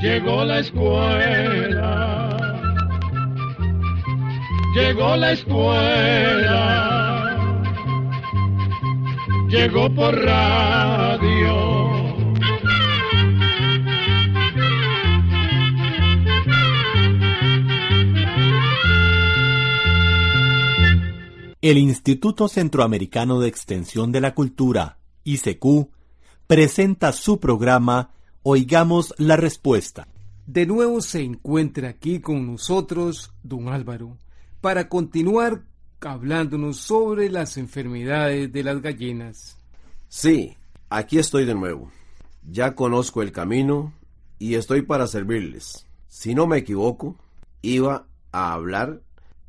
llegó la escuela, llegó la escuela, llegó por radio. El Instituto Centroamericano de Extensión de la Cultura, ICQ, presenta su programa Oigamos la Respuesta. De nuevo se encuentra aquí con nosotros don Álvaro para continuar hablándonos sobre las enfermedades de las gallinas. Sí, aquí estoy de nuevo. Ya conozco el camino y estoy para servirles. Si no me equivoco, iba a hablar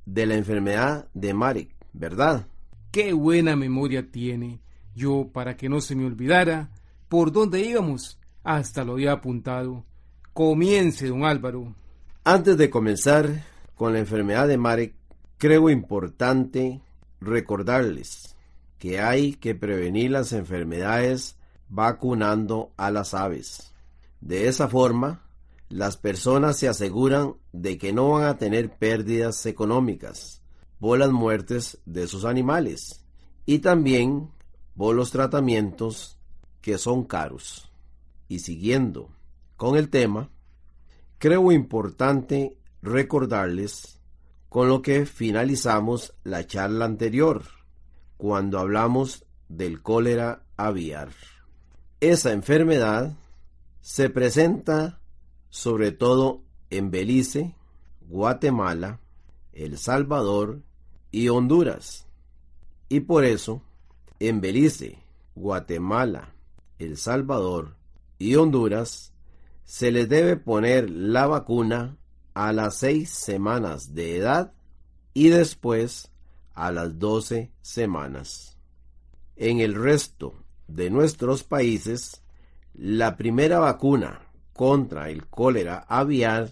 de la enfermedad de Marek, ¿verdad? Qué buena memoria tiene. Yo, para que no se me olvidara, por dónde íbamos, hasta lo había apuntado. Comience, don Álvaro. Antes de comenzar con la enfermedad de Marek, creo importante recordarles que hay que prevenir las enfermedades vacunando a las aves. De esa forma, las personas se aseguran de que no van a tener pérdidas económicas por las muertes de sus animales y también por los tratamientos que son caros. Y siguiendo con el tema, creo importante recordarles con lo que finalizamos la charla anterior, cuando hablamos del cólera aviar. Esa enfermedad se presenta sobre todo en Belice, Guatemala, El Salvador y Honduras. Y por eso, en Belice, Guatemala, El Salvador y Honduras, se les debe poner la vacuna a las seis semanas de edad y después a las doce semanas. En el resto de nuestros países, la primera vacuna contra el cólera aviar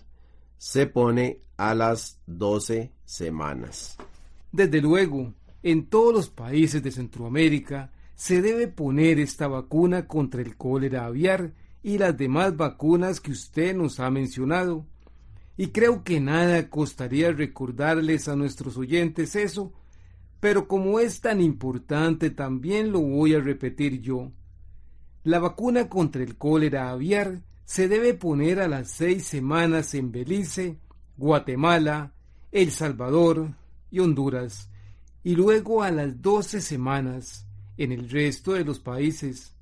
se pone a las 12 semanas. Desde luego, en todos los países de Centroamérica se debe poner esta vacuna contra el cólera aviar y las demás vacunas que usted nos ha mencionado. Y creo que nada costaría recordarles a nuestros oyentes eso, pero como es tan importante también lo voy a repetir yo. La vacuna contra el cólera aviar se debe poner a las seis semanas en Belice, Guatemala, El Salvador y Honduras, y luego a las doce semanas en el resto de los países.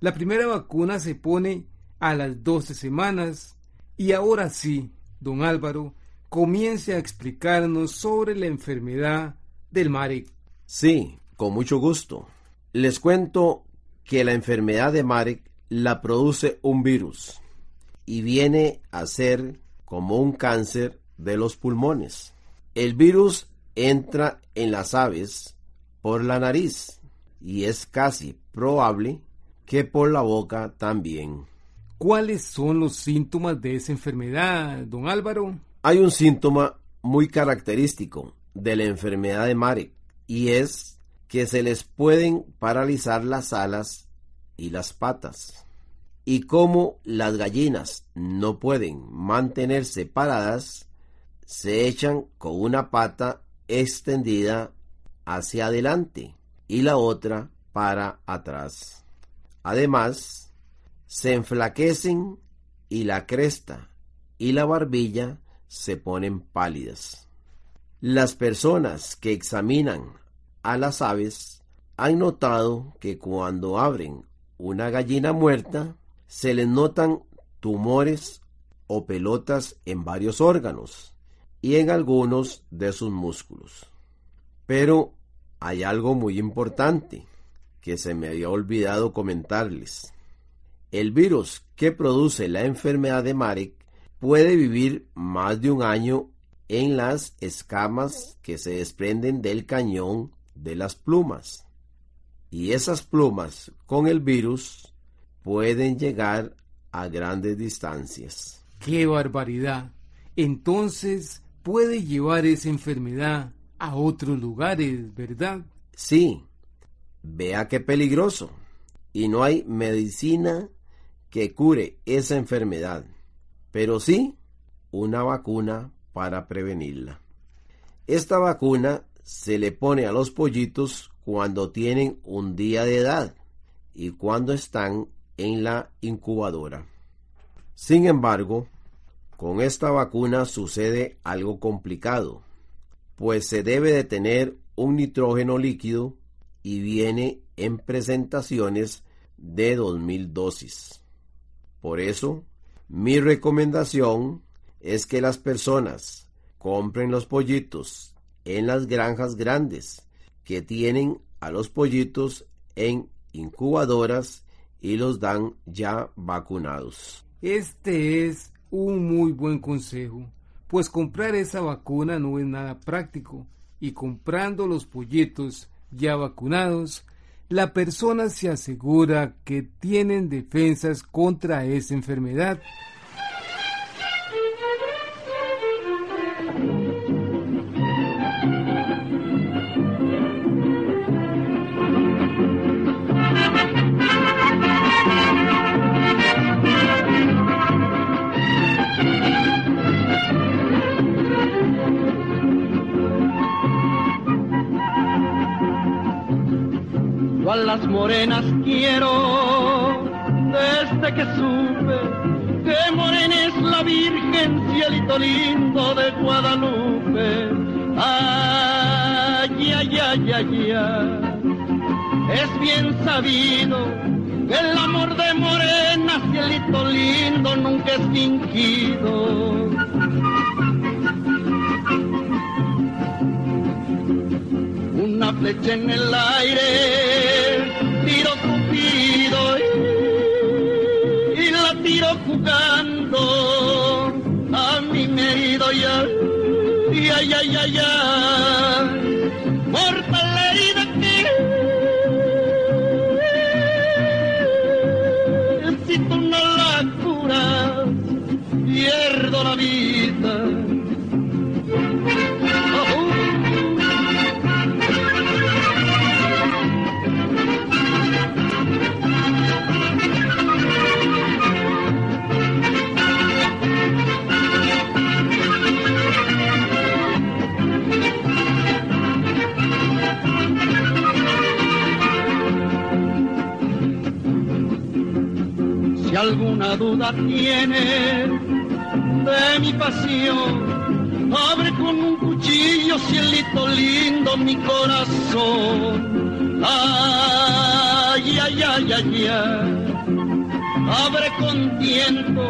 La primera vacuna se pone a las doce semanas, y ahora sí, don Álvaro, comience a explicarnos sobre la enfermedad del Marek. Sí, con mucho gusto. Les cuento que la enfermedad de Marek la produce un virus y viene a ser como un cáncer de los pulmones. El virus entra en las aves por la nariz y es casi probable que por la boca también. ¿Cuáles son los síntomas de esa enfermedad, don Álvaro? Hay un síntoma muy característico de la enfermedad de Marek y es que se les pueden paralizar las alas y las patas. Y como las gallinas no pueden mantenerse paradas, se echan con una pata extendida hacia adelante y la otra para atrás. Además, se enflaquecen y la cresta y la barbilla se ponen pálidas. Las personas que examinan a las aves han notado que cuando abren una gallina muerta, se les notan tumores o pelotas en varios órganos y en algunos de sus músculos. Pero hay algo muy importante que se me había olvidado comentarles. El virus que produce la enfermedad de Marek puede vivir más de un año en las escamas que se desprenden del cañón de las plumas. Y esas plumas con el virus pueden llegar a grandes distancias. ¡Qué barbaridad! Entonces puede llevar esa enfermedad a otros lugares, ¿verdad? Sí, vea qué peligroso. Y no hay medicina que cure esa enfermedad, pero sí una vacuna para prevenirla. Esta vacuna se le pone a los pollitos cuando tienen un día de edad y cuando están en la incubadora. Sin embargo, con esta vacuna sucede algo complicado, pues se debe de tener un nitrógeno líquido y viene en presentaciones de 2000 dosis. Por eso, mi recomendación es que las personas compren los pollitos en las granjas grandes que tienen a los pollitos en incubadoras y los dan ya vacunados. Este es un muy buen consejo, pues comprar esa vacuna no es nada práctico. Y comprando los pollitos ya vacunados, la persona se asegura que tienen defensas contra esa enfermedad las morenas quiero desde que supe que morena es la Virgen, cielito lindo de Guadalupe. Ay, ay, ay, ay, ay. Es bien sabido que el amor de morena, cielito lindo, nunca es fingido. Una flecha en el aire tiro cupido y, y la tiro jugando a mi marido y ay ay ay ay alguna duda tiene de mi pasión, abre con un cuchillo, cielito lindo, mi corazón. Ay, ay, ay, ay, ay. Abre con tiempo,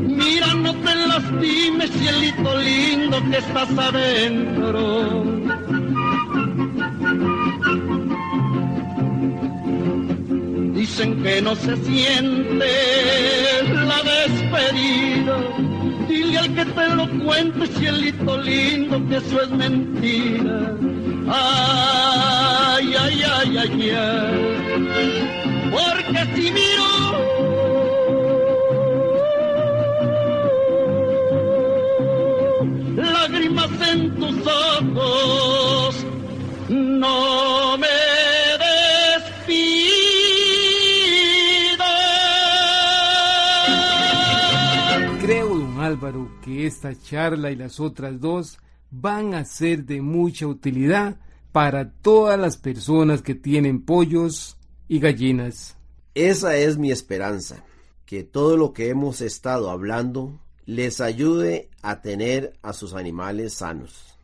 mira, no te lastimes, cielito lindo, que estás adentro. Dicen que no se siente la despedida. Dile al que te lo cuente, cielito lindo, que eso es mentira. Ay, ay, ay, ay, ay. Porque si miro lágrimas en tus ojos, no que esta charla y las otras dos van a ser de mucha utilidad para todas las personas que tienen pollos y gallinas. Esa es mi esperanza, que todo lo que hemos estado hablando les ayude a tener a sus animales sanos.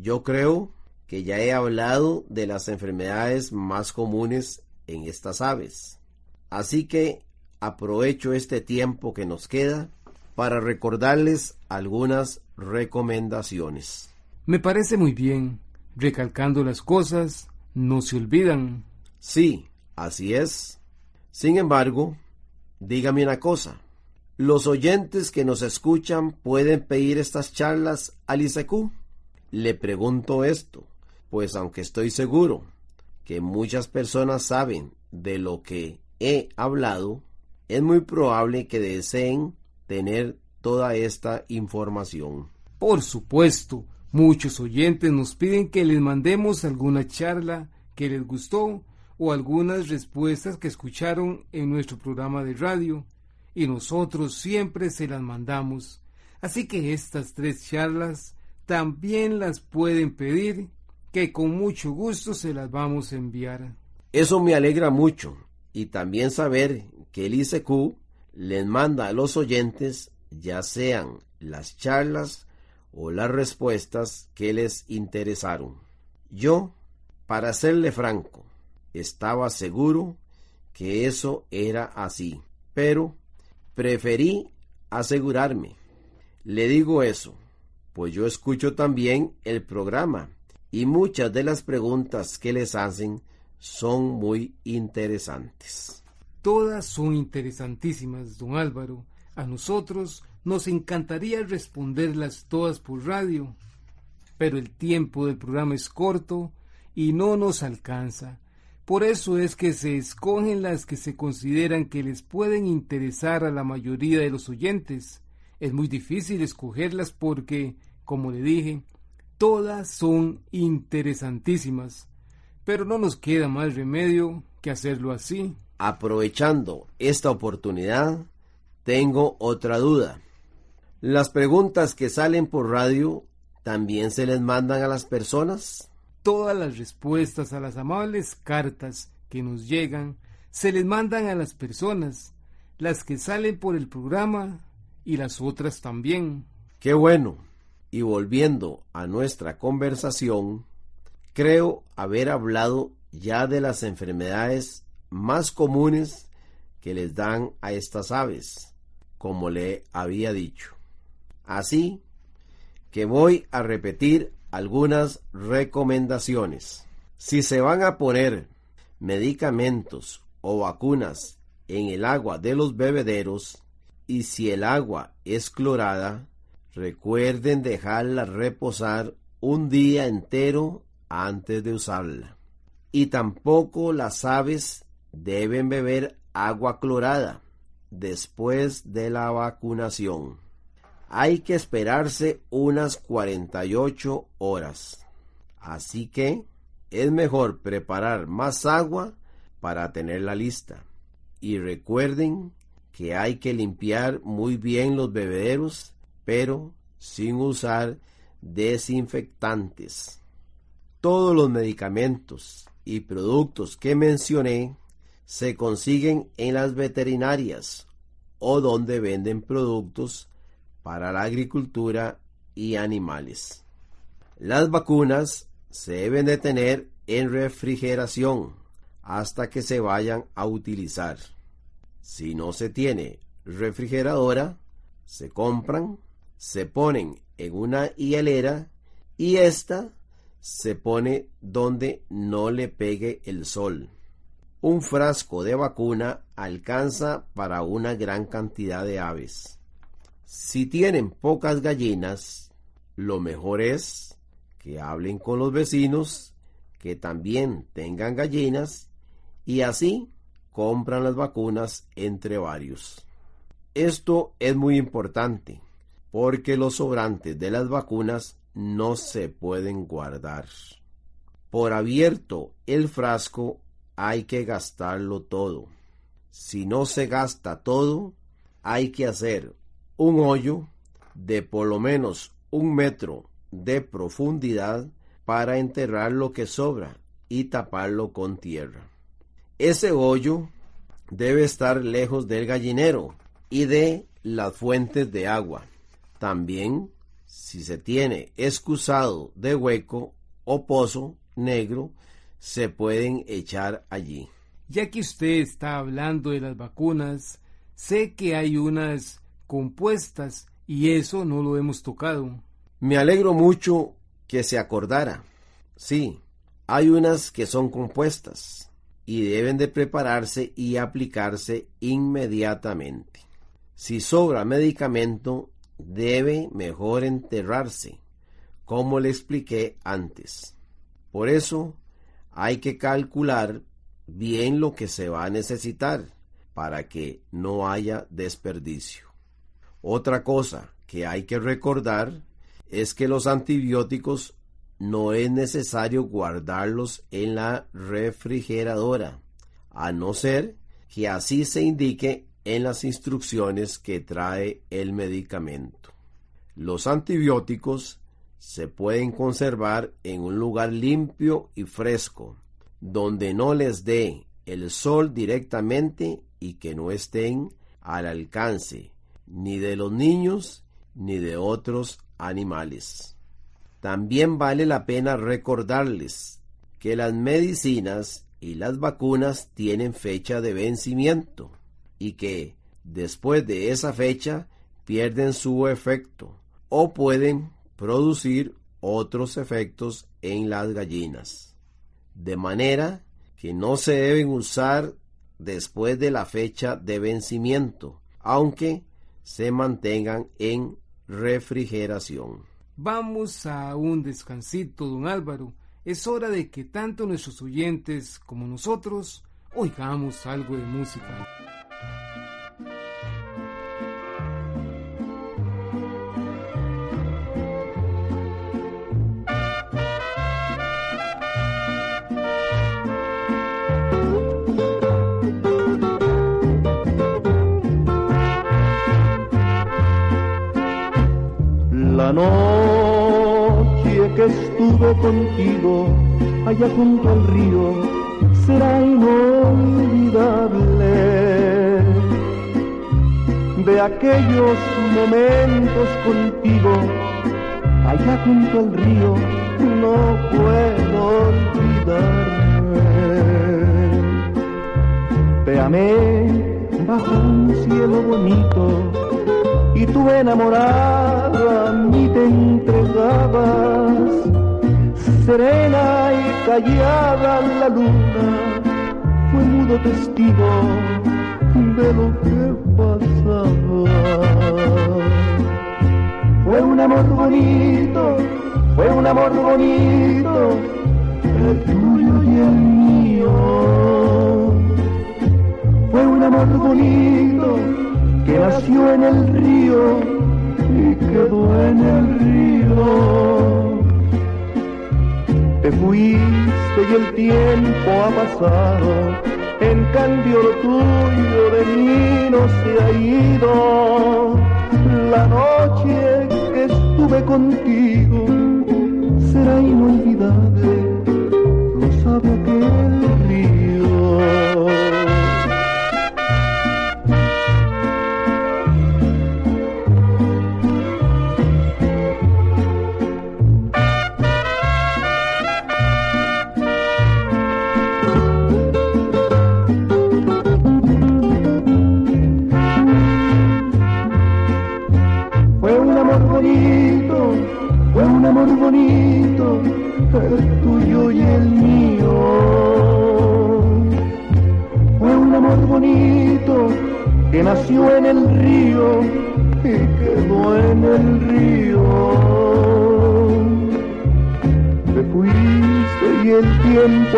Yo creo que ya he hablado de las enfermedades más comunes en estas aves. Así que aprovecho este tiempo que nos queda para recordarles algunas recomendaciones. Me parece muy bien. Recalcando las cosas, no se olvidan. Sí, así es. Sin embargo, dígame una cosa. ¿Los oyentes que nos escuchan pueden pedir estas charlas al ICQ? Le pregunto esto, pues aunque estoy seguro que muchas personas saben de lo que he hablado, es muy probable que deseen tener toda esta información. Por supuesto, muchos oyentes nos piden que les mandemos alguna charla que les gustó o algunas respuestas que escucharon en nuestro programa de radio y nosotros siempre se las mandamos. Así que estas tres charlas también las pueden pedir, que con mucho gusto se las vamos a enviar. Eso me alegra mucho y también saber que el ICQ les manda a los oyentes ya sean las charlas o las respuestas que les interesaron. Yo, para serle franco, estaba seguro que eso era así, pero preferí asegurarme. Le digo eso, pues yo escucho también el programa y muchas de las preguntas que les hacen son muy interesantes. Todas son interesantísimas, don Álvaro. A nosotros nos encantaría responderlas todas por radio, pero el tiempo del programa es corto y no nos alcanza. Por eso es que se escogen las que se consideran que les pueden interesar a la mayoría de los oyentes. Es muy difícil escogerlas porque, como le dije, todas son interesantísimas. Pero no nos queda más remedio que hacerlo así. Aprovechando esta oportunidad, tengo otra duda. ¿Las preguntas que salen por radio también se les mandan a las personas? Todas las respuestas a las amables cartas que nos llegan se les mandan a las personas, las que salen por el programa y las otras también. Qué bueno. Y volviendo a nuestra conversación, creo haber hablado ya de las enfermedades más comunes que les dan a estas aves, como le había dicho. Así que voy a repetir algunas recomendaciones. Si se van a poner medicamentos o vacunas en el agua de los bebederos y si el agua es clorada, recuerden dejarla reposar un día entero antes de usarla. Y tampoco las aves deben beber agua clorada después de la vacunación hay que esperarse unas 48 horas. Así que es mejor preparar más agua para tenerla lista. Y recuerden que hay que limpiar muy bien los bebederos, pero sin usar desinfectantes. Todos los medicamentos y productos que mencioné se consiguen en las veterinarias o donde venden productos para la agricultura y animales. Las vacunas se deben de tener en refrigeración hasta que se vayan a utilizar. Si no se tiene refrigeradora, se compran, se ponen en una hielera y esta se pone donde no le pegue el sol. Un frasco de vacuna alcanza para una gran cantidad de aves. Si tienen pocas gallinas, lo mejor es que hablen con los vecinos que también tengan gallinas y así compran las vacunas entre varios. Esto es muy importante porque los sobrantes de las vacunas no se pueden guardar. Por abierto el frasco hay que gastarlo todo. Si no se gasta todo, hay que hacer un hoyo de por lo menos un metro de profundidad para enterrar lo que sobra y taparlo con tierra. Ese hoyo debe estar lejos del gallinero y de las fuentes de agua. También, si se tiene excusado de hueco o pozo negro, se pueden echar allí. Ya que usted está hablando de las vacunas, Sé que hay unas compuestas y eso no lo hemos tocado. Me alegro mucho que se acordara. Sí, hay unas que son compuestas y deben de prepararse y aplicarse inmediatamente. Si sobra medicamento, debe mejor enterrarse, como le expliqué antes. Por eso hay que calcular bien lo que se va a necesitar para que no haya desperdicio. Otra cosa que hay que recordar es que los antibióticos no es necesario guardarlos en la refrigeradora, a no ser que así se indique en las instrucciones que trae el medicamento. Los antibióticos se pueden conservar en un lugar limpio y fresco, donde no les dé el sol directamente y que no estén al alcance ni de los niños ni de otros animales. También vale la pena recordarles que las medicinas y las vacunas tienen fecha de vencimiento y que después de esa fecha pierden su efecto o pueden producir otros efectos en las gallinas. De manera que no se deben usar después de la fecha de vencimiento, aunque se mantengan en refrigeración. Vamos a un descansito, don Álvaro. Es hora de que tanto nuestros oyentes como nosotros oigamos algo de música. Noche que estuve contigo allá junto al río será inolvidable. De aquellos momentos contigo allá junto al río no puedo olvidarme. Te amé bajo un cielo bonito y tú enamorada te entregabas. Serena y callada la luna fue mudo testigo de lo que pasaba. Fue un amor bonito, fue un amor bonito, el tuyo y el mío. Fue un amor bonito que nació en el río quedó en el río. Te fuiste y el tiempo ha pasado, en cambio lo tuyo de mí no se ha ido. La noche que estuve contigo será inolvidable,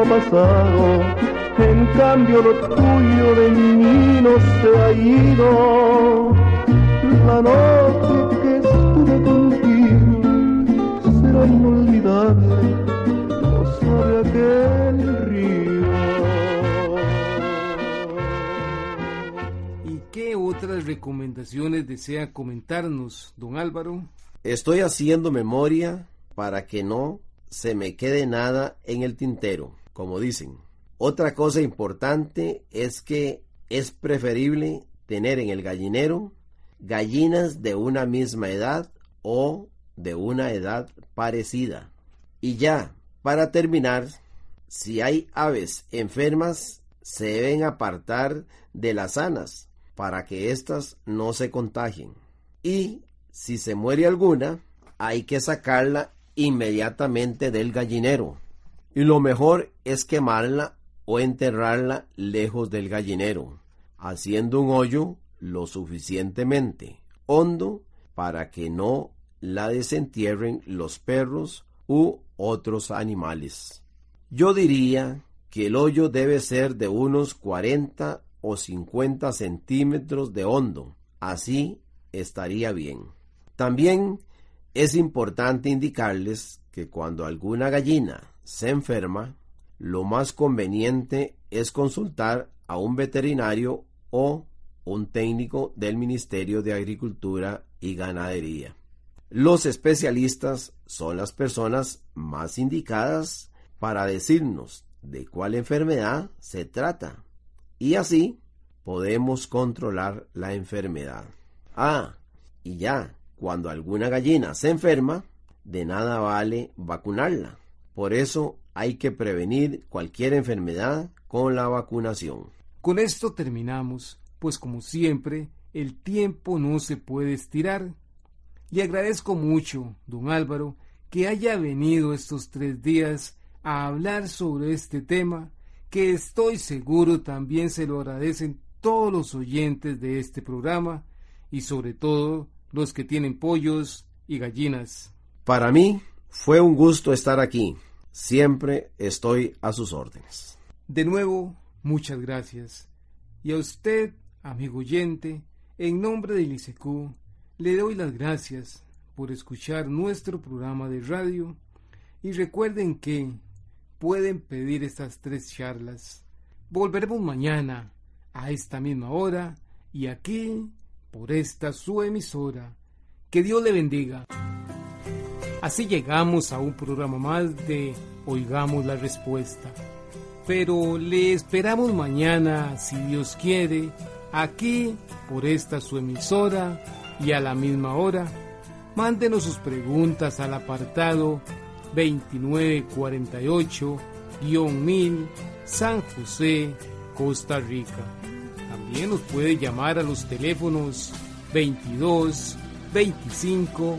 pasado, en cambio lo tuyo de mí no se ha ido. La noche que estuve contigo será inolvidable, no sabe aquel río. ¿Y qué otras recomendaciones desea comentarnos, don Álvaro? Estoy haciendo memoria para que no se me quede nada en el tintero como dicen. Otra cosa importante es que es preferible tener en el gallinero gallinas de una misma edad o de una edad parecida. Y ya, para terminar, si hay aves enfermas, se deben apartar de las sanas, para que éstas no se contagien. Y si se muere alguna, hay que sacarla inmediatamente del gallinero. Y lo mejor es quemarla o enterrarla lejos del gallinero, haciendo un hoyo lo suficientemente hondo para que no la desentierren los perros u otros animales. Yo diría que el hoyo debe ser de unos 40 o 50 centímetros de hondo, así estaría bien. También es importante indicarles que cuando alguna gallina se enferma, lo más conveniente es consultar a un veterinario o un técnico del Ministerio de Agricultura y Ganadería. Los especialistas son las personas más indicadas para decirnos de cuál enfermedad se trata y así podemos controlar la enfermedad. Ah, y ya, cuando alguna gallina se enferma, de nada vale vacunarla. Por eso hay que prevenir cualquier enfermedad con la vacunación. Con esto terminamos, pues como siempre, el tiempo no se puede estirar. Le agradezco mucho, don Álvaro, que haya venido estos tres días a hablar sobre este tema, que estoy seguro también se lo agradecen todos los oyentes de este programa y sobre todo los que tienen pollos y gallinas. Para mí fue un gusto estar aquí. Siempre estoy a sus órdenes. De nuevo, muchas gracias. Y a usted, amigo oyente, en nombre del ICQ, le doy las gracias por escuchar nuestro programa de radio y recuerden que pueden pedir estas tres charlas. Volveremos mañana a esta misma hora y aquí por esta su emisora. Que Dios le bendiga. Así llegamos a un programa más de Oigamos la Respuesta. Pero le esperamos mañana, si Dios quiere, aquí por esta su emisora y a la misma hora. Mándenos sus preguntas al apartado 2948-1000 San José, Costa Rica. También nos puede llamar a los teléfonos 22 25